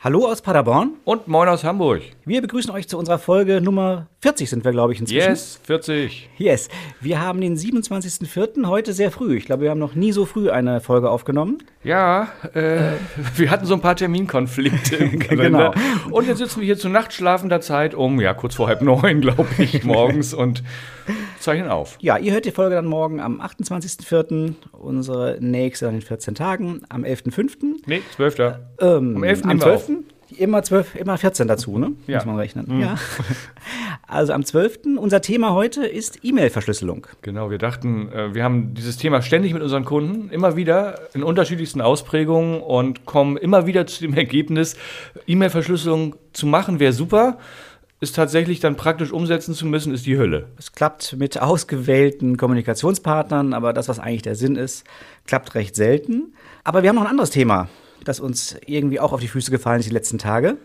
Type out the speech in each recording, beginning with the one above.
Hallo aus Paderborn. Und moin aus Hamburg. Wir begrüßen euch zu unserer Folge Nummer 40 sind wir, glaube ich, inzwischen. Yes, 40. Yes. Wir haben den 27.04. heute sehr früh. Ich glaube, wir haben noch nie so früh eine Folge aufgenommen. Ja, äh, wir hatten so ein paar Terminkonflikte im Kalender. genau. Und jetzt sitzen wir hier zu nachtschlafender Zeit um, ja, kurz vor halb neun, glaube ich, morgens und zeichnen auf. Ja, ihr hört die Folge dann morgen am 28.04., unsere nächste an den 14 Tagen, am 11.05. Nee, 12. Ähm, am 11. Am 12. Immer 12, immer 14 dazu, ne? Ja. Muss man rechnen. Mhm. Ja. Also am 12. Unser Thema heute ist E-Mail-Verschlüsselung. Genau, wir dachten, äh, wir haben dieses Thema ständig mit unseren Kunden, immer wieder in unterschiedlichsten Ausprägungen und kommen immer wieder zu dem Ergebnis, E-Mail-Verschlüsselung zu machen wäre super ist tatsächlich dann praktisch umsetzen zu müssen, ist die Hölle. Es klappt mit ausgewählten Kommunikationspartnern, aber das, was eigentlich der Sinn ist, klappt recht selten. Aber wir haben noch ein anderes Thema, das uns irgendwie auch auf die Füße gefallen ist die letzten Tage.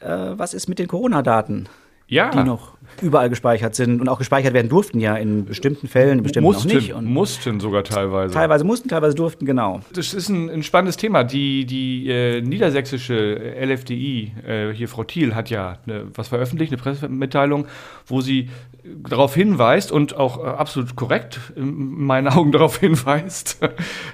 Äh, was ist mit den Corona-Daten? Ja. Die noch überall gespeichert sind und auch gespeichert werden durften ja in bestimmten Fällen, in bestimmten mussten, noch nicht. Und mussten sogar teilweise. Teilweise mussten, teilweise durften, genau. Das ist ein, ein spannendes Thema. Die, die äh, niedersächsische LFDI, äh, hier Frau Thiel, hat ja eine, was veröffentlicht, eine Pressemitteilung, wo sie darauf hinweist und auch äh, absolut korrekt in meinen Augen darauf hinweist,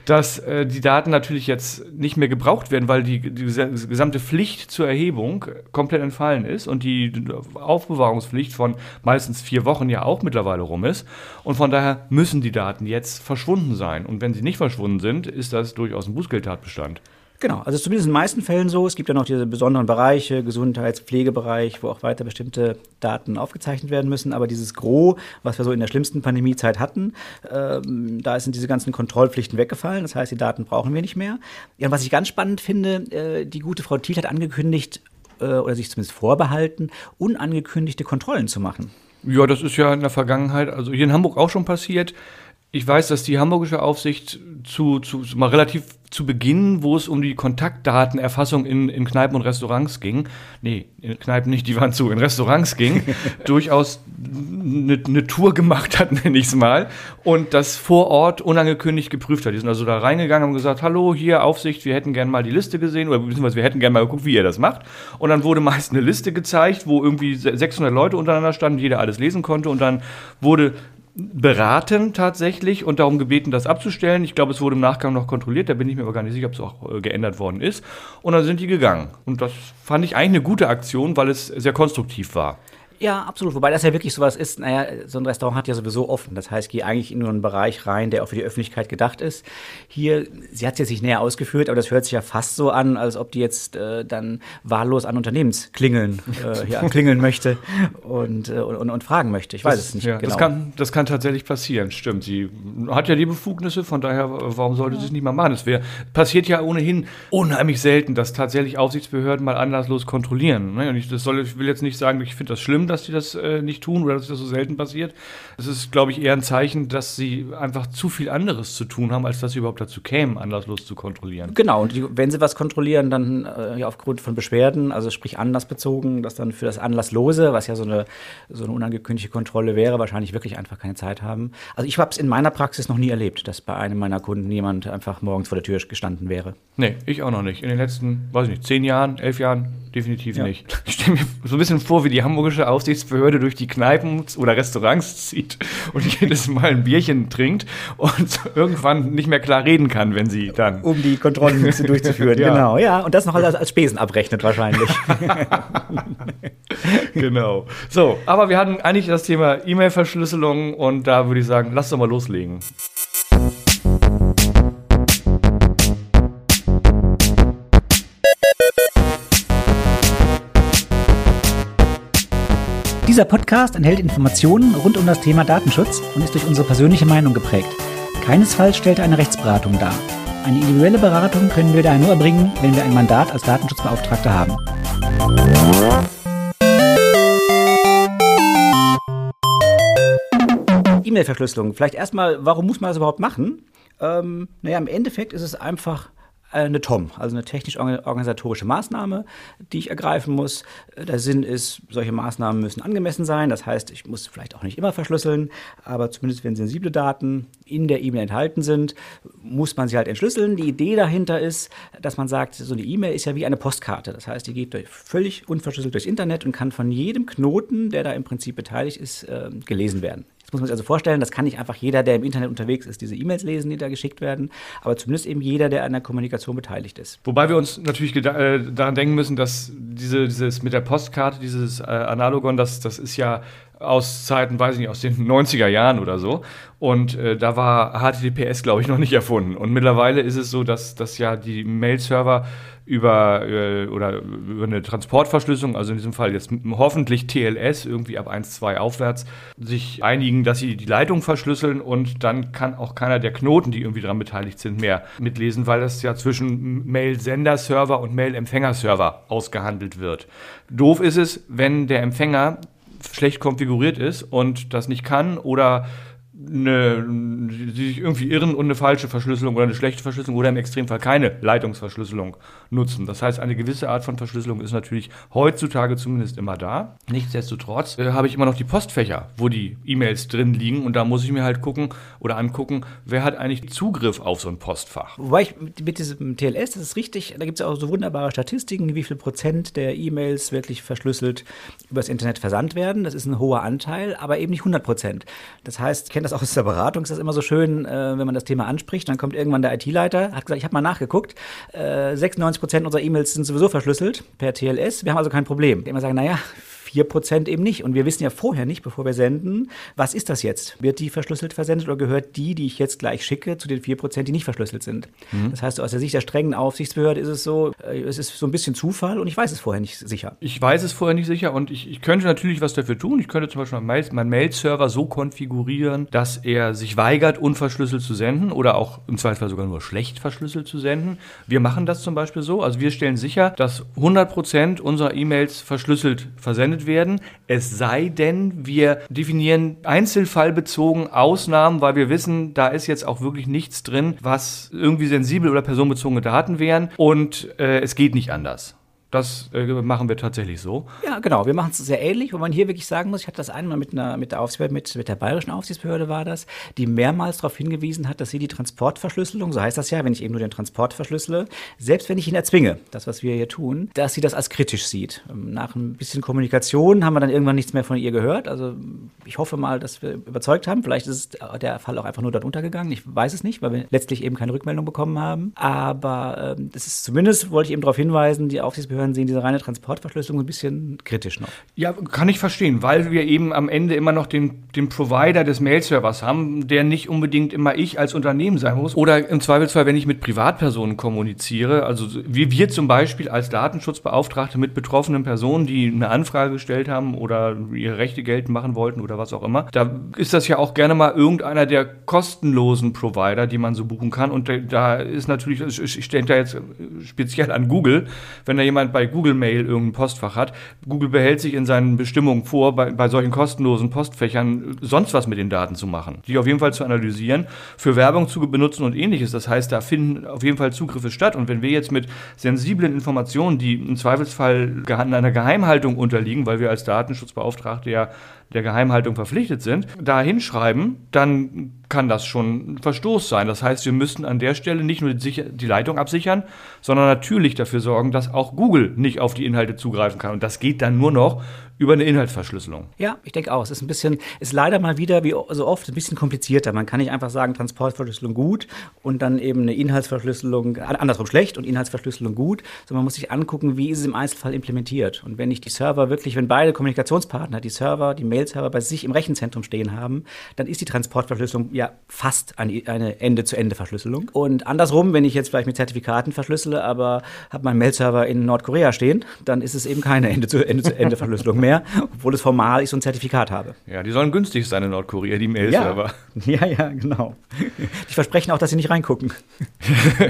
dass äh, die Daten natürlich jetzt nicht mehr gebraucht werden, weil die, die gesamte Pflicht zur Erhebung komplett entfallen ist und die Aufbewahrungspflicht von meistens vier Wochen ja auch mittlerweile rum ist. Und von daher müssen die Daten jetzt verschwunden sein. Und wenn sie nicht verschwunden sind, ist das durchaus ein Bußgeldtatbestand. Genau, also zumindest in den meisten Fällen so. Es gibt ja noch diese besonderen Bereiche, Gesundheits-, Pflegebereich, wo auch weiter bestimmte Daten aufgezeichnet werden müssen. Aber dieses Gros, was wir so in der schlimmsten Pandemiezeit hatten, ähm, da sind diese ganzen Kontrollpflichten weggefallen. Das heißt, die Daten brauchen wir nicht mehr. Ja, und was ich ganz spannend finde, äh, die gute Frau Thiel hat angekündigt, äh, oder sich zumindest vorbehalten, unangekündigte Kontrollen zu machen. Ja, das ist ja in der Vergangenheit, also hier in Hamburg auch schon passiert. Ich weiß, dass die hamburgische Aufsicht zu, zu mal relativ zu Beginn, wo es um die Kontaktdatenerfassung in, in Kneipen und Restaurants ging, nee, in Kneipen nicht, die waren zu, in Restaurants ging, durchaus eine ne Tour gemacht hat, nenne ich es mal, und das vor Ort unangekündigt geprüft hat. Die sind also da reingegangen und gesagt, hallo, hier Aufsicht, wir hätten gerne mal die Liste gesehen, oder beziehungsweise wir hätten gerne mal geguckt, wie ihr das macht. Und dann wurde meist eine Liste gezeigt, wo irgendwie 600 Leute untereinander standen, jeder alles lesen konnte, und dann wurde beraten tatsächlich und darum gebeten, das abzustellen. Ich glaube, es wurde im Nachgang noch kontrolliert, da bin ich mir aber gar nicht sicher, ob es auch äh, geändert worden ist. Und dann sind die gegangen. Und das fand ich eigentlich eine gute Aktion, weil es sehr konstruktiv war. Ja, absolut. Wobei das ja wirklich sowas ist, naja, so ein Restaurant hat ja sowieso offen. Das heißt, geh eigentlich in nur einen Bereich rein, der auch für die Öffentlichkeit gedacht ist. Hier, sie hat es jetzt nicht näher ausgeführt, aber das hört sich ja fast so an, als ob die jetzt äh, dann wahllos an Unternehmensklingeln äh, ja, klingeln möchte und, äh, und, und, fragen möchte. Ich weiß das, es nicht ja, genau. Das kann, das kann tatsächlich passieren, stimmt. Sie hat ja die Befugnisse, von daher, warum sollte ja. sie es nicht mal machen? Es wär, passiert ja ohnehin unheimlich selten, dass tatsächlich Aufsichtsbehörden mal anlasslos kontrollieren. Ne? Und ich, das soll, ich will jetzt nicht sagen, ich finde das schlimm, dass die das äh, nicht tun oder dass das so selten passiert. Es ist, glaube ich, eher ein Zeichen, dass sie einfach zu viel anderes zu tun haben, als dass sie überhaupt dazu kämen, anlasslos zu kontrollieren. Genau, und die, wenn sie was kontrollieren, dann äh, ja, aufgrund von Beschwerden, also sprich anlassbezogen, dass dann für das Anlasslose, was ja so eine, so eine unangekündigte Kontrolle wäre, wahrscheinlich wirklich einfach keine Zeit haben. Also ich habe es in meiner Praxis noch nie erlebt, dass bei einem meiner Kunden jemand einfach morgens vor der Tür gestanden wäre. Nee, ich auch noch nicht. In den letzten, weiß ich nicht, zehn Jahren, elf Jahren definitiv ja. nicht. Ich stelle mir so ein bisschen vor, wie die hamburgische Aufsichtsbehörde durch die Kneipen oder Restaurants zieht und jedes Mal ein Bierchen trinkt und irgendwann nicht mehr klar reden kann, wenn sie dann. Um die Kontrollen durchzuführen, ja. genau. Ja, und das noch als, als Spesen abrechnet wahrscheinlich. genau. So, aber wir hatten eigentlich das Thema E-Mail-Verschlüsselung und da würde ich sagen, lass doch mal loslegen. Dieser Podcast enthält Informationen rund um das Thema Datenschutz und ist durch unsere persönliche Meinung geprägt. Keinesfalls stellt er eine Rechtsberatung dar. Eine individuelle Beratung können wir daher nur erbringen, wenn wir ein Mandat als Datenschutzbeauftragter haben. E-Mail-Verschlüsselung. Vielleicht erstmal, warum muss man das überhaupt machen? Ähm, naja, im Endeffekt ist es einfach eine TOM, also eine technisch-organisatorische Maßnahme, die ich ergreifen muss. Der Sinn ist, solche Maßnahmen müssen angemessen sein. Das heißt, ich muss vielleicht auch nicht immer verschlüsseln, aber zumindest wenn sensible Daten in der E-Mail enthalten sind, muss man sie halt entschlüsseln. Die Idee dahinter ist, dass man sagt, so eine E-Mail ist ja wie eine Postkarte. Das heißt, die geht durch, völlig unverschlüsselt durchs Internet und kann von jedem Knoten, der da im Prinzip beteiligt ist, äh, gelesen werden. Das muss man sich also vorstellen, das kann nicht einfach jeder, der im Internet unterwegs ist, diese E-Mails lesen, die da geschickt werden, aber zumindest eben jeder, der an der Kommunikation beteiligt ist. Wobei wir uns natürlich äh, daran denken müssen, dass diese, dieses mit der Postkarte, dieses äh, Analogon, das, das ist ja aus Zeiten, weiß ich nicht, aus den 90er Jahren oder so. Und äh, da war HTTPS, glaube ich, noch nicht erfunden. Und mittlerweile ist es so, dass, dass ja die Mail-Server über, äh, oder über eine Transportverschlüsselung, also in diesem Fall jetzt hoffentlich TLS, irgendwie ab 1.2 aufwärts, sich einigen, dass sie die Leitung verschlüsseln und dann kann auch keiner der Knoten, die irgendwie daran beteiligt sind, mehr mitlesen, weil das ja zwischen Mail-Sender-Server und Mail-Empfänger-Server ausgehandelt wird. Doof ist es, wenn der Empfänger schlecht konfiguriert ist und das nicht kann oder eine, die sich irgendwie irren und eine falsche Verschlüsselung oder eine schlechte Verschlüsselung oder im Extremfall keine Leitungsverschlüsselung nutzen. Das heißt, eine gewisse Art von Verschlüsselung ist natürlich heutzutage zumindest immer da. Nichtsdestotrotz äh, habe ich immer noch die Postfächer, wo die E-Mails drin liegen und da muss ich mir halt gucken oder angucken, wer hat eigentlich Zugriff auf so ein Postfach. Wobei ich mit, mit diesem TLS, das ist richtig, da gibt es auch so wunderbare Statistiken, wie viel Prozent der E-Mails wirklich verschlüsselt übers Internet versandt werden. Das ist ein hoher Anteil, aber eben nicht 100 Prozent. Das heißt, ich kenne das auch aus der Beratung, ist das immer so schön, äh, wenn man das Thema anspricht, dann kommt irgendwann der IT-Leiter, hat gesagt, ich habe mal nachgeguckt, äh, 96 Prozent unserer E-Mails sind sowieso verschlüsselt per TLS, wir haben also kein Problem. Immer sagen, naja, 4% eben nicht. Und wir wissen ja vorher nicht, bevor wir senden, was ist das jetzt? Wird die verschlüsselt versendet oder gehört die, die ich jetzt gleich schicke, zu den 4%, die nicht verschlüsselt sind? Mhm. Das heißt, aus der Sicht der strengen Aufsichtsbehörde ist es so, äh, es ist so ein bisschen Zufall und ich weiß es vorher nicht sicher. Ich weiß es vorher nicht sicher und ich, ich könnte natürlich was dafür tun. Ich könnte zum Beispiel meinen Mail-Server so konfigurieren, dass er sich weigert, unverschlüsselt zu senden oder auch im Zweifelsfall sogar nur schlecht verschlüsselt zu senden. Wir machen das zum Beispiel so. Also wir stellen sicher, dass 100% unserer E-Mails verschlüsselt versendet verwendet werden, es sei denn, wir definieren einzelfallbezogen Ausnahmen, weil wir wissen, da ist jetzt auch wirklich nichts drin, was irgendwie sensibel oder personenbezogene Daten wären und äh, es geht nicht anders. Das äh, machen wir tatsächlich so. Ja, genau. Wir machen es sehr ähnlich, wo man hier wirklich sagen muss, ich hatte das einmal mit, einer, mit der Aufsichtsbehörde, mit, mit der bayerischen Aufsichtsbehörde war das, die mehrmals darauf hingewiesen hat, dass sie die Transportverschlüsselung, so heißt das ja, wenn ich eben nur den Transport verschlüssele, selbst wenn ich ihn erzwinge, das, was wir hier tun, dass sie das als kritisch sieht. Ähm, nach ein bisschen Kommunikation haben wir dann irgendwann nichts mehr von ihr gehört. Also ich hoffe mal, dass wir überzeugt haben. Vielleicht ist der Fall auch einfach nur dort untergegangen. Ich weiß es nicht, weil wir letztlich eben keine Rückmeldung bekommen haben. Aber ähm, das ist zumindest, wollte ich eben darauf hinweisen, die Aufsichtsbehörde Behörden sehen diese reine Transportverschlüsselung ein bisschen kritisch noch. Ja, kann ich verstehen, weil wir eben am Ende immer noch den, den Provider des Mail-Servers haben, der nicht unbedingt immer ich als Unternehmen sein muss. Oder im Zweifelsfall, wenn ich mit Privatpersonen kommuniziere, also wie wir zum Beispiel als Datenschutzbeauftragte mit betroffenen Personen, die eine Anfrage gestellt haben oder ihre Rechte geltend machen wollten oder was auch immer, da ist das ja auch gerne mal irgendeiner der kostenlosen Provider, die man so buchen kann. Und da ist natürlich, ich stelle da jetzt speziell an Google, wenn da jemand bei Google Mail irgendein Postfach hat. Google behält sich in seinen Bestimmungen vor, bei, bei solchen kostenlosen Postfächern sonst was mit den Daten zu machen, die auf jeden Fall zu analysieren, für Werbung zu benutzen und ähnliches. Das heißt, da finden auf jeden Fall Zugriffe statt. Und wenn wir jetzt mit sensiblen Informationen, die im Zweifelsfall einer Geheimhaltung unterliegen, weil wir als Datenschutzbeauftragte ja der Geheimhaltung verpflichtet sind, da hinschreiben, dann kann das schon ein Verstoß sein. Das heißt, wir müssen an der Stelle nicht nur die, Leitung absichern, sondern natürlich dafür sorgen, dass auch Google nicht auf die Inhalte zugreifen kann. Und das geht dann nur noch über eine Inhaltsverschlüsselung. Ja, ich denke auch. Es ist ein bisschen, ist leider mal wieder, wie so oft, ein bisschen komplizierter. Man kann nicht einfach sagen, Transportverschlüsselung gut und dann eben eine Inhaltsverschlüsselung, andersrum schlecht und Inhaltsverschlüsselung gut, sondern man muss sich angucken, wie ist es im Einzelfall implementiert. Und wenn ich die Server wirklich, wenn beide Kommunikationspartner, die Server, die Mail-Server bei sich im Rechenzentrum stehen haben, dann ist die Transportverschlüsselung ja fast eine Ende-zu-Ende-Verschlüsselung. Und andersrum, wenn ich jetzt vielleicht mit Zertifikaten verschlüssele, aber habe meinen Mail-Server in Nordkorea stehen, dann ist es eben keine Ende-zu-Ende-Verschlüsselung mehr mehr, obwohl es formal ich so ein Zertifikat habe. Ja, die sollen günstig sein in Nordkorea, die Mail-Server. Ja. ja, ja, genau. Die versprechen auch, dass sie nicht reingucken.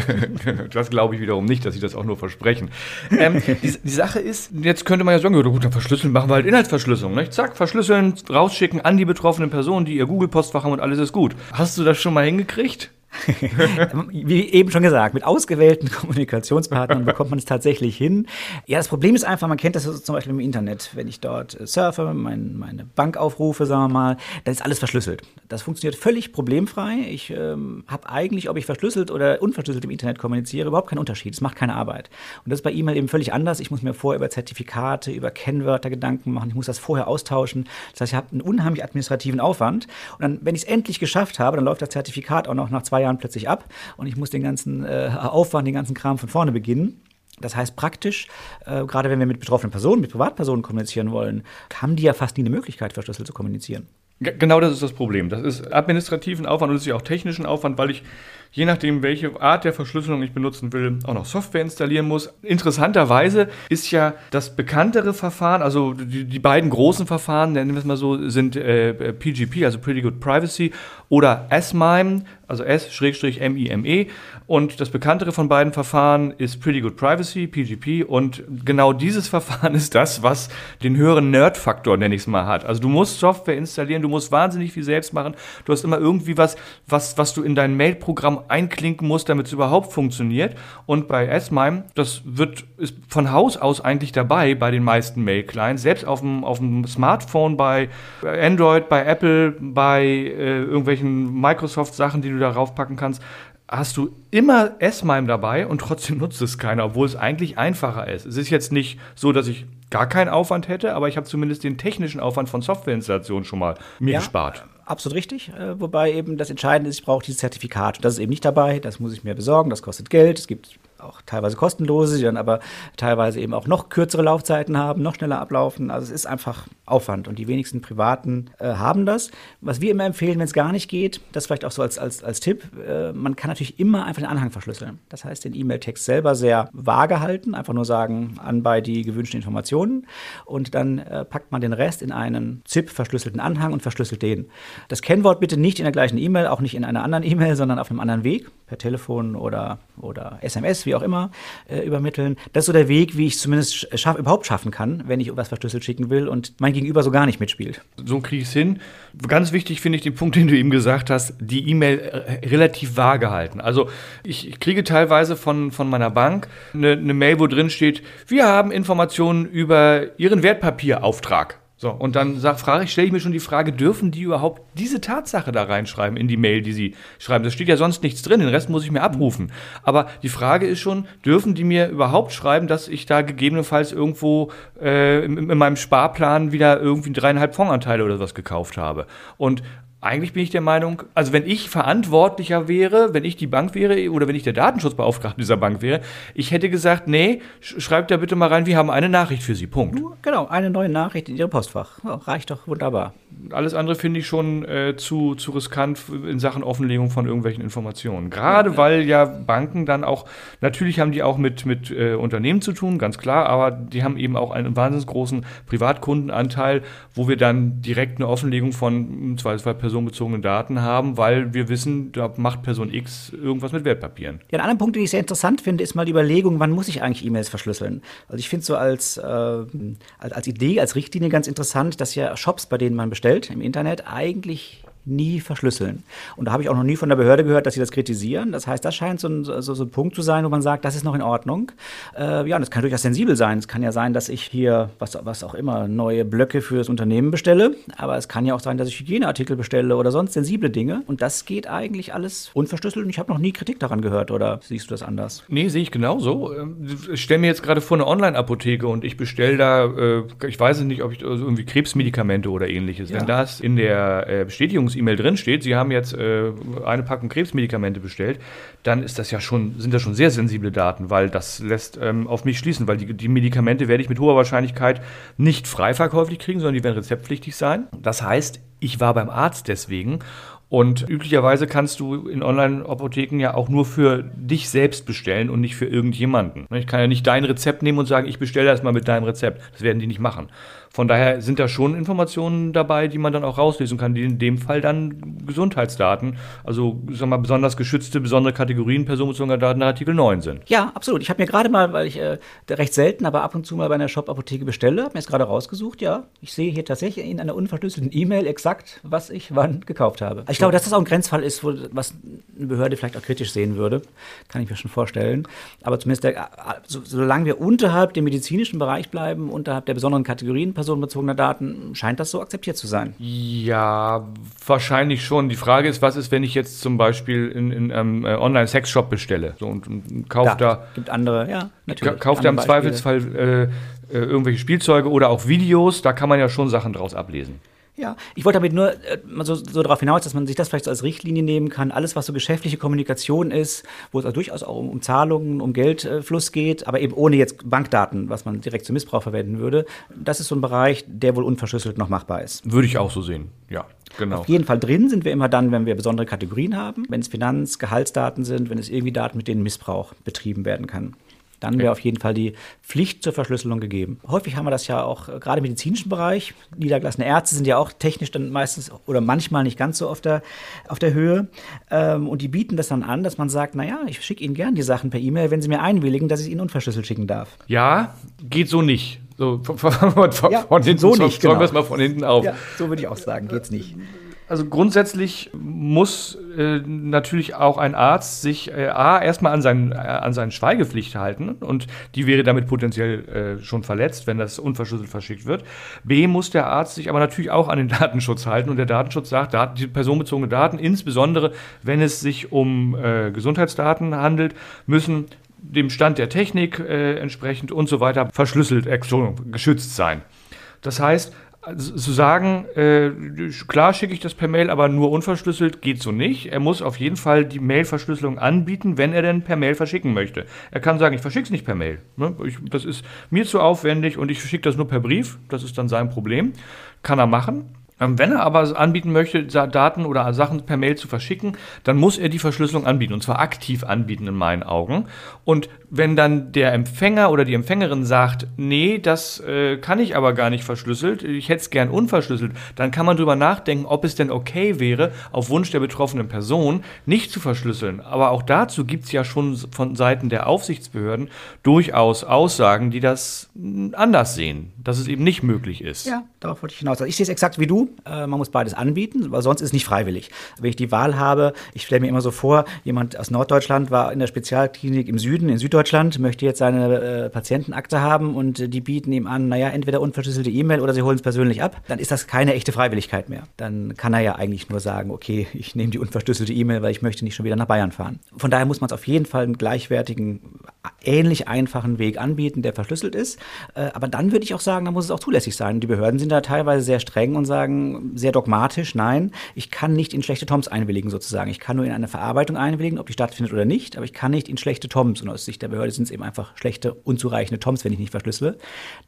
das glaube ich wiederum nicht, dass sie das auch nur versprechen. Ähm, die, die, Sache ist, jetzt könnte man ja sagen, ja, gut, dann verschlüsseln, machen wir halt Inhaltsverschlüsselung. Nicht? Zack, verschlüsseln, rausschicken an die betroffenen Personen, die ihr Google-Postfach haben und alles ist gut. Hast du das schon mal hingekriegt? Wie eben schon gesagt, mit ausgewählten Kommunikationspartnern bekommt man es tatsächlich hin. Ja, das Problem ist einfach, man kennt das zum Beispiel im Internet. Wenn ich dort surfe, mein, meine Bank aufrufe, sagen wir mal, dann ist alles verschlüsselt. Das funktioniert völlig problemfrei. Ich ähm, habe eigentlich, ob ich verschlüsselt oder unverschlüsselt im Internet kommuniziere, überhaupt keinen Unterschied. Es macht keine Arbeit. Und das ist bei E-Mail eben völlig anders. Ich muss mir vorher über Zertifikate, über Kennwörter Gedanken machen. Ich muss das vorher austauschen. Das heißt, ich habe einen unheimlich administrativen Aufwand. Und dann, wenn ich es endlich geschafft habe, dann läuft das Zertifikat auch noch nach zwei Jahren plötzlich ab und ich muss den ganzen äh, Aufwand, den ganzen Kram von vorne beginnen. Das heißt praktisch, äh, gerade wenn wir mit betroffenen Personen, mit Privatpersonen kommunizieren wollen, haben die ja fast nie eine Möglichkeit, verschlüsselt zu kommunizieren. Genau das ist das Problem. Das ist administrativen Aufwand und ja auch technischen Aufwand, weil ich je nachdem, welche Art der Verschlüsselung ich benutzen will, auch noch Software installieren muss. Interessanterweise ist ja das bekanntere Verfahren, also die, die beiden großen Verfahren, nennen wir es mal so, sind äh, PGP, also Pretty Good Privacy, oder S-MIME, also S-MIME. Und das bekanntere von beiden Verfahren ist Pretty Good Privacy, PGP. Und genau dieses Verfahren ist das, was den höheren Nerd-Faktor, nenne ich es mal, hat. Also du musst Software installieren, du musst wahnsinnig viel selbst machen. Du hast immer irgendwie was, was, was du in dein Mail-Programm einklinken musst, damit es überhaupt funktioniert. Und bei S-MIME, das wird, ist von Haus aus eigentlich dabei bei den meisten Mail-Clients. Selbst auf dem, auf dem Smartphone, bei Android, bei Apple, bei äh, irgendwelchen Microsoft-Sachen, die du darauf packen kannst, hast du immer S-MIME dabei und trotzdem nutzt es keiner, obwohl es eigentlich einfacher ist. Es ist jetzt nicht so, dass ich gar keinen Aufwand hätte, aber ich habe zumindest den technischen Aufwand von Softwareinstallation schon mal mir ja, gespart. Absolut richtig, äh, wobei eben das Entscheidende ist, ich brauche dieses Zertifikat. Und das ist eben nicht dabei, das muss ich mir besorgen, das kostet Geld. Es gibt auch teilweise kostenlose, die dann aber teilweise eben auch noch kürzere Laufzeiten haben, noch schneller ablaufen. Also es ist einfach Aufwand und die wenigsten Privaten äh, haben das. Was wir immer empfehlen, wenn es gar nicht geht, das vielleicht auch so als, als, als Tipp, äh, man kann natürlich immer einfach den Anhang verschlüsseln. Das heißt, den E-Mail-Text selber sehr vage halten, einfach nur sagen, an bei die gewünschten Informationen und dann äh, packt man den Rest in einen ZIP-verschlüsselten Anhang und verschlüsselt den. Das Kennwort bitte nicht in der gleichen E-Mail, auch nicht in einer anderen E-Mail, sondern auf einem anderen Weg, per Telefon oder, oder SMS, wie auch immer, äh, übermitteln. Das ist so der Weg, wie ich es zumindest schaff, überhaupt schaffen kann, wenn ich etwas verschlüsselt schicken will und mein Gegenüber so gar nicht mitspielt. So kriege ich es hin. Ganz wichtig finde ich den Punkt, den du eben gesagt hast, die E-Mail äh, relativ vage halten. Also ich kriege teilweise von, von meiner Bank eine, eine Mail, wo drin steht, wir haben Informationen über Ihren Wertpapierauftrag. So, und dann frage ich, stelle ich mir schon die Frage, dürfen die überhaupt diese Tatsache da reinschreiben in die Mail, die sie schreiben? Das steht ja sonst nichts drin, den Rest muss ich mir abrufen. Aber die Frage ist schon, dürfen die mir überhaupt schreiben, dass ich da gegebenenfalls irgendwo äh, in, in, meinem Sparplan wieder irgendwie dreieinhalb Fondsanteile oder was gekauft habe? Und eigentlich bin ich der Meinung, also wenn ich verantwortlicher wäre, wenn ich die Bank wäre oder wenn ich der Datenschutzbeauftragte dieser Bank wäre, ich hätte gesagt, nee, schreibt da bitte mal rein, wir haben eine Nachricht für Sie. Punkt. Genau, eine neue Nachricht in Ihrem Postfach. Reicht doch wunderbar. Alles andere finde ich schon äh, zu, zu riskant in Sachen Offenlegung von irgendwelchen Informationen. Gerade ja, weil ja Banken dann auch, natürlich haben die auch mit, mit äh, Unternehmen zu tun, ganz klar, aber die haben eben auch einen wahnsinnig großen Privatkundenanteil, wo wir dann direkt eine Offenlegung von im Zweifelsfall personenbezogenen Daten haben, weil wir wissen, da macht Person X irgendwas mit Wertpapieren. Ja, ein anderer Punkt, den ich sehr interessant finde, ist mal die Überlegung, wann muss ich eigentlich E-Mails verschlüsseln? Also ich finde so als, äh, als, als Idee, als Richtlinie ganz interessant, dass ja Shops, bei denen man bestellt im Internet, eigentlich nie verschlüsseln. Und da habe ich auch noch nie von der Behörde gehört, dass sie das kritisieren. Das heißt, das scheint so ein, so, so ein Punkt zu sein, wo man sagt, das ist noch in Ordnung. Äh, ja, und das kann durchaus sensibel sein. Es kann ja sein, dass ich hier, was, was auch immer, neue Blöcke für das Unternehmen bestelle. Aber es kann ja auch sein, dass ich Hygieneartikel bestelle oder sonst sensible Dinge. Und das geht eigentlich alles unverschlüsselt. Und ich habe noch nie Kritik daran gehört. Oder siehst du das anders? Nee, sehe ich genauso. Ähm, ich stelle mir jetzt gerade vor eine Online-Apotheke und ich bestelle da, äh, ich weiß nicht, ob ich also irgendwie Krebsmedikamente oder ähnliches. Ja. Wenn das in der äh, Bestätigungs- E-Mail drin steht, Sie haben jetzt äh, eine Packung Krebsmedikamente bestellt, dann ist das ja schon, sind das schon sehr sensible Daten, weil das lässt ähm, auf mich schließen, weil die, die Medikamente werde ich mit hoher Wahrscheinlichkeit nicht frei verkäuflich kriegen, sondern die werden rezeptpflichtig sein. Das heißt, ich war beim Arzt deswegen und üblicherweise kannst du in Online-Apotheken ja auch nur für dich selbst bestellen und nicht für irgendjemanden. Ich kann ja nicht dein Rezept nehmen und sagen, ich bestelle das mal mit deinem Rezept. Das werden die nicht machen. Von daher sind da schon Informationen dabei, die man dann auch rauslesen kann, die in dem Fall dann Gesundheitsdaten, also sag mal besonders geschützte, besondere Kategorien personenbezogener Daten Artikel 9 sind. Ja, absolut. Ich habe mir gerade mal, weil ich äh, recht selten, aber ab und zu mal bei einer Shop-Apotheke bestelle, habe mir es gerade rausgesucht, ja. Ich sehe hier tatsächlich in einer unverschlüsselten E-Mail exakt, was ich wann gekauft habe. Also ich glaube, dass das auch ein Grenzfall ist, wo, was eine Behörde vielleicht auch kritisch sehen würde. Kann ich mir schon vorstellen. Aber zumindest, der, so, solange wir unterhalb dem medizinischen Bereich bleiben, unterhalb der besonderen Kategorien personenbezogener Daten, scheint das so akzeptiert zu sein. Ja, wahrscheinlich schon. Die Frage ist, was ist, wenn ich jetzt zum Beispiel in, in einem äh, Online-Sex-Shop bestelle so, und, und kaufe da, da. gibt andere, ja, natürlich. Kauft da im Zweifelsfall äh, äh, irgendwelche Spielzeuge oder auch Videos, da kann man ja schon Sachen draus ablesen. Ja, ich wollte damit nur äh, so, so, darauf hinaus, dass man sich das vielleicht so als Richtlinie nehmen kann. Alles, was so geschäftliche Kommunikation ist, wo es also durchaus auch um, um Zahlungen, um Geldfluss geht, aber eben ohne jetzt Bankdaten, was man direkt zum Missbrauch verwenden würde, das ist so ein Bereich, der wohl unverschlüsselt noch machbar ist. Würde ich auch so sehen, ja. Genau. Auf jeden Fall drin sind wir immer dann, wenn wir besondere Kategorien haben, wenn es Finanz-, Gehaltsdaten sind, wenn es irgendwie Daten, mit denen Missbrauch betrieben werden kann dann wäre auf jeden Fall die Pflicht zur Verschlüsselung gegeben. Häufig haben wir das ja auch äh, gerade im medizinischen Bereich. Niedergelassene Ärzte sind ja auch technisch dann meistens oder manchmal nicht ganz so auf der, auf der Höhe. Ähm, und die bieten das dann an, dass man sagt, naja, ich schicke Ihnen gern die Sachen per E-Mail, wenn Sie mir einwilligen, dass ich Ihnen unverschlüsselt schicken darf. Ja, geht so nicht. So, von, von, von, ja, von hinten, so nicht, genau. wir es mal von hinten auf. Ja, so würde ich auch sagen, geht's nicht. Also grundsätzlich muss äh, natürlich auch ein Arzt sich äh, A, erstmal an, seinen, äh, an seine Schweigepflicht halten und die wäre damit potenziell äh, schon verletzt, wenn das unverschlüsselt verschickt wird. B, muss der Arzt sich aber natürlich auch an den Datenschutz halten und der Datenschutz sagt, Daten, die personenbezogene Daten, insbesondere wenn es sich um äh, Gesundheitsdaten handelt, müssen dem Stand der Technik äh, entsprechend und so weiter verschlüsselt, geschützt sein. Das heißt, also zu sagen, äh, klar schicke ich das per Mail, aber nur unverschlüsselt, geht so nicht. Er muss auf jeden Fall die Mail-Verschlüsselung anbieten, wenn er denn per Mail verschicken möchte. Er kann sagen, ich verschicke es nicht per Mail. Ne? Ich, das ist mir zu aufwendig und ich schicke das nur per Brief. Das ist dann sein Problem. Kann er machen. Ähm, wenn er aber anbieten möchte, Daten oder Sachen per Mail zu verschicken, dann muss er die Verschlüsselung anbieten und zwar aktiv anbieten in meinen Augen. Und wenn dann der Empfänger oder die Empfängerin sagt, nee, das äh, kann ich aber gar nicht verschlüsselt, ich hätte es gern unverschlüsselt, dann kann man darüber nachdenken, ob es denn okay wäre, auf Wunsch der betroffenen Person nicht zu verschlüsseln. Aber auch dazu gibt es ja schon von Seiten der Aufsichtsbehörden durchaus Aussagen, die das anders sehen, dass es eben nicht möglich ist. Ja, darauf wollte ich hinaus. Also ich sehe es exakt wie du. Äh, man muss beides anbieten, weil sonst ist es nicht freiwillig. Wenn ich die Wahl habe, ich stelle mir immer so vor, jemand aus Norddeutschland war in der Spezialklinik im Süden, in Süddeutschland, Deutschland, möchte jetzt seine äh, Patientenakte haben und äh, die bieten ihm an, naja, entweder unverschlüsselte E-Mail oder sie holen es persönlich ab, dann ist das keine echte Freiwilligkeit mehr. Dann kann er ja eigentlich nur sagen, okay, ich nehme die unverschlüsselte E-Mail, weil ich möchte nicht schon wieder nach Bayern fahren. Von daher muss man es auf jeden Fall einen gleichwertigen, ähnlich einfachen Weg anbieten, der verschlüsselt ist. Äh, aber dann würde ich auch sagen, da muss es auch zulässig sein. Die Behörden sind da teilweise sehr streng und sagen sehr dogmatisch, nein, ich kann nicht in schlechte Toms einwilligen sozusagen. Ich kann nur in eine Verarbeitung einwilligen, ob die stattfindet oder nicht, aber ich kann nicht in schlechte Toms. Und aus Sicht der Behörde sind es eben einfach schlechte, unzureichende Toms, wenn ich nicht verschlüssele.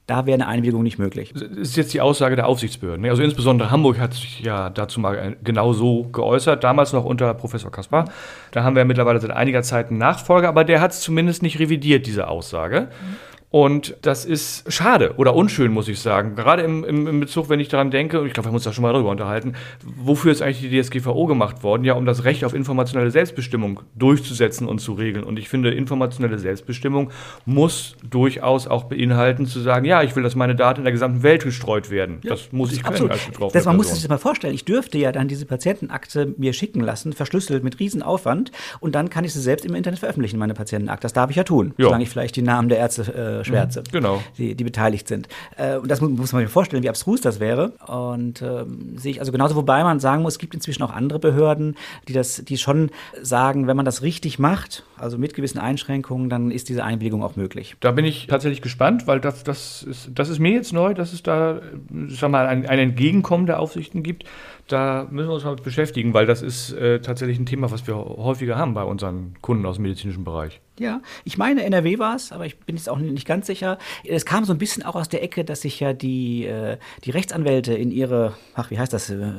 Da wäre eine Einwilligung nicht möglich. Das ist jetzt die Aussage der Aufsichtsbehörden. Also insbesondere Hamburg hat sich ja dazu mal genau so geäußert, damals noch unter Professor Kaspar. Da haben wir mittlerweile seit einiger Zeit einen Nachfolger, aber der hat es zumindest nicht revidiert, diese Aussage. Mhm. Und das ist schade oder unschön, muss ich sagen. Gerade im, im, im Bezug, wenn ich daran denke, und ich glaube, wir haben uns da schon mal darüber unterhalten, wofür ist eigentlich die DSGVO gemacht worden? Ja, um das Recht auf informationelle Selbstbestimmung durchzusetzen und zu regeln. Und ich finde, informationelle Selbstbestimmung muss durchaus auch beinhalten, zu sagen, ja, ich will, dass meine Daten in der gesamten Welt gestreut werden. Ja, das muss ich können als betroffene das, Man muss sich das mal vorstellen. Ich dürfte ja dann diese Patientenakte mir schicken lassen, verschlüsselt mit Riesenaufwand. Und dann kann ich sie selbst im Internet veröffentlichen, meine Patientenakte. Das darf ich ja tun, jo. solange ich vielleicht die Namen der Ärzte äh, Schwärze, mhm, genau. die, die beteiligt sind. Äh, und das muss, muss, man sich vorstellen, wie abstrus das wäre. Und ähm, sehe ich also genauso, wobei man sagen muss, es gibt inzwischen auch andere Behörden, die das, die schon sagen, wenn man das richtig macht, also mit gewissen Einschränkungen, dann ist diese Einwilligung auch möglich. Da bin ich tatsächlich gespannt, weil das, das, ist, das ist mir jetzt neu, dass es da sag mal, ein, ein Entgegenkommen der Aufsichten gibt. Da müssen wir uns mal beschäftigen, weil das ist äh, tatsächlich ein Thema, was wir häufiger haben bei unseren Kunden aus dem medizinischen Bereich. Ja, ich meine, NRW war es, aber ich bin jetzt auch nicht ganz sicher. Es kam so ein bisschen auch aus der Ecke, dass sich ja die, äh, die Rechtsanwälte in ihre, ach, wie heißt das? Äh,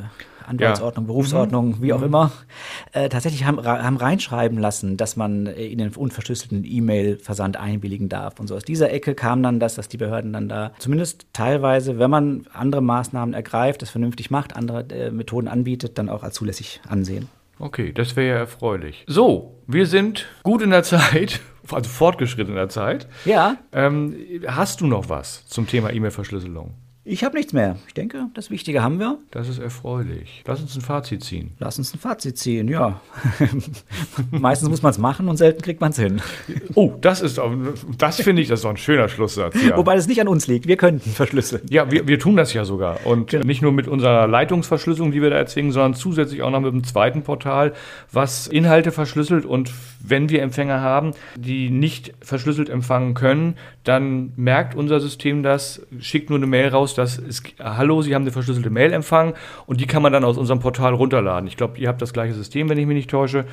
Anwaltsordnung, ja. Berufsordnung, mhm. wie auch mhm. immer, äh, tatsächlich haben, haben reinschreiben lassen, dass man in den unverschlüsselten E-Mail-Versand einwilligen darf. Und so aus dieser Ecke kam dann das, dass die Behörden dann da zumindest teilweise, wenn man andere Maßnahmen ergreift, das vernünftig macht, andere äh, Methoden anbietet, dann auch als zulässig ansehen. Okay, das wäre ja erfreulich. So, wir sind gut in der Zeit, also fortgeschritten in der Zeit. Ja. Ähm, hast du noch was zum Thema E-Mail-Verschlüsselung? Ich habe nichts mehr. Ich denke, das Wichtige haben wir. Das ist erfreulich. Lass uns ein Fazit ziehen. Lass uns ein Fazit ziehen, ja. Meistens muss man es machen und selten kriegt man es hin. Oh, das ist das finde ich, das ist doch ein schöner Schlusssatz. Ja. Wobei das nicht an uns liegt. Wir könnten verschlüsseln. Ja, wir, wir tun das ja sogar. Und Genau. nicht nur mit unserer Leitungsverschlüsselung, die wir da erzwingen, sondern zusätzlich auch noch mit einem zweiten Portal, was Inhalte verschlüsselt. Und wenn wir Empfänger haben, die nicht verschlüsselt empfangen können, dann merkt unser System das, schickt nur eine Mail raus, dass es, hallo, Sie haben eine verschlüsselte Mail empfangen und die kann man dann aus unserem Portal runterladen. Ich glaube, ihr habt das gleiche System, wenn ich mich nicht täusche.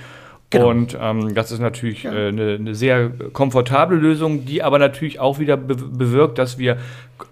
Genau. Und ähm, das ist natürlich äh, eine, eine sehr komfortable Lösung, die aber natürlich auch wieder be bewirkt, dass wir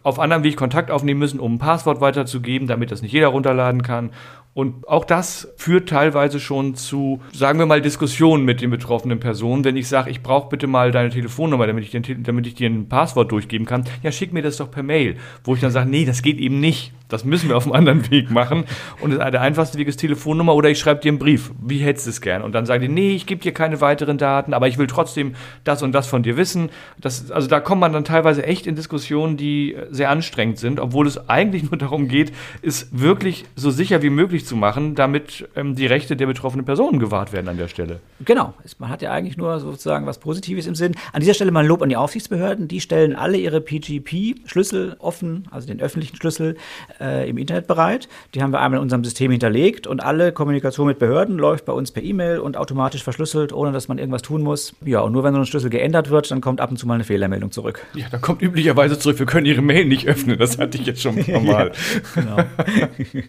auf anderem Weg Kontakt aufnehmen müssen, um ein Passwort weiterzugeben, damit das nicht jeder runterladen kann. Und auch das führt teilweise schon zu, sagen wir mal, Diskussionen mit den betroffenen Personen. Wenn ich sage, ich brauche bitte mal deine Telefonnummer, damit ich, den, damit ich dir ein Passwort durchgeben kann, ja, schick mir das doch per Mail. Wo ich dann sage, nee, das geht eben nicht. Das müssen wir auf einem anderen Weg machen. Und der einfachste Weg ist Telefonnummer oder ich schreibe dir einen Brief. Wie hättest du es gern? Und dann sagen die, nee, ich gebe dir keine weiteren Daten, aber ich will trotzdem das und das von dir wissen. Das, also da kommt man dann teilweise echt in Diskussionen, die äh, sehr anstrengend sind, obwohl es eigentlich nur darum geht, es wirklich so sicher wie möglich zu machen, damit ähm, die Rechte der betroffenen Personen gewahrt werden an der Stelle. Genau. Man hat ja eigentlich nur sozusagen was Positives im Sinn. An dieser Stelle mal Lob an die Aufsichtsbehörden. Die stellen alle ihre PGP-Schlüssel offen, also den öffentlichen Schlüssel, äh, im Internet bereit. Die haben wir einmal in unserem System hinterlegt und alle Kommunikation mit Behörden läuft bei uns per E-Mail und automatisch verschlüsselt, ohne dass man irgendwas tun muss. Ja, und nur wenn so ein Schlüssel geändert wird, dann kommt ab und zu mal eine Fehlermeldung zurück. Ja, da kommt üblicherweise zurück, wir können Ihre Mail nicht öffnen. Das hatte ich jetzt schon Mal. Genau.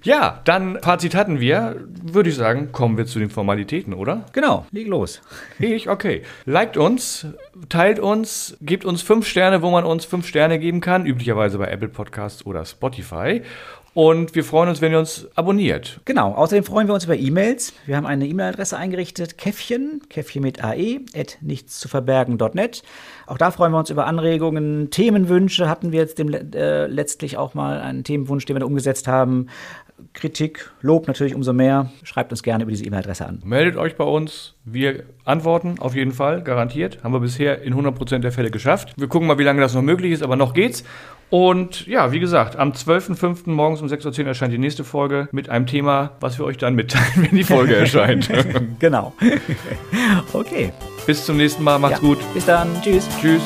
Ja, dann Fazit hatten wir. Würde ich sagen, kommen wir zu den Formalitäten, oder? genau, leg los. Ich, okay. Liked uns, teilt uns, gebt uns fünf Sterne, wo man uns fünf Sterne geben kann, üblicherweise bei Apple Podcasts oder Spotify. Und wir freuen uns, wenn ihr uns abonniert. Genau, außerdem freuen wir uns über E-Mails. Wir haben eine E-Mail-Adresse eingerichtet, käffchen, käffchen mit ae, at nichtszuverbergen.net. Auch da freuen wir uns über Anregungen, Themenwünsche. Hatten wir jetzt dem, äh, letztlich auch mal einen Themenwunsch, den wir da umgesetzt haben. Kritik, Lob natürlich umso mehr. Schreibt uns gerne über diese E-Mail-Adresse an. Meldet euch bei uns. Wir antworten auf jeden Fall, garantiert. Haben wir bisher in 100% der Fälle geschafft. Wir gucken mal, wie lange das noch möglich ist, aber noch geht's. Und ja, wie gesagt, am 12.05. morgens um 6.10 Uhr erscheint die nächste Folge mit einem Thema, was wir euch dann mitteilen, wenn die Folge erscheint. Genau. okay. Bis zum nächsten Mal. Macht's Ja. gut. Bis dann. Tschüss. Tschüss.